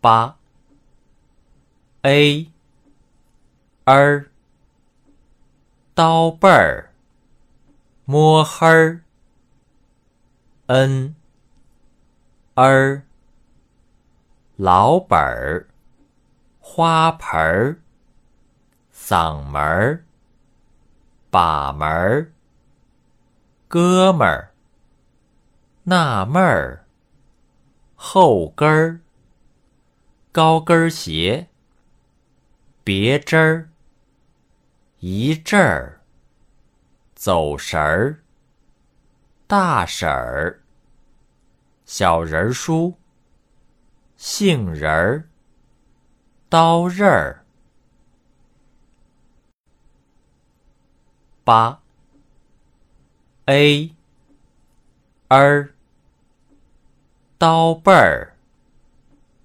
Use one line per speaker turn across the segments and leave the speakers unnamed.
八。A er 刀背儿摸黑儿。N 儿老本儿花盆儿嗓门儿把门儿哥们儿纳闷儿后跟儿。高跟鞋别针儿一阵儿走神儿大婶儿小人书杏仁儿刀刃儿，八，a，r，刀背儿。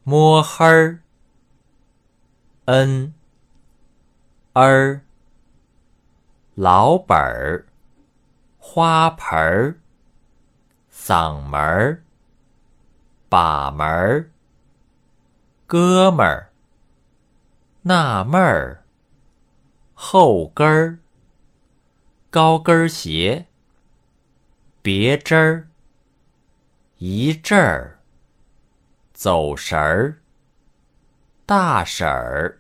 摸黑儿 n er 老本儿花盆儿嗓门儿把门儿哥们儿纳闷儿后跟儿高跟鞋别针儿一阵儿走神儿大婶儿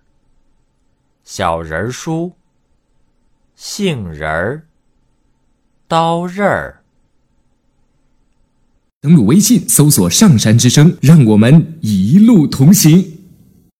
小人儿书杏仁儿刀刃儿。
登录微信，搜索“上山之声”，让我们一路同行。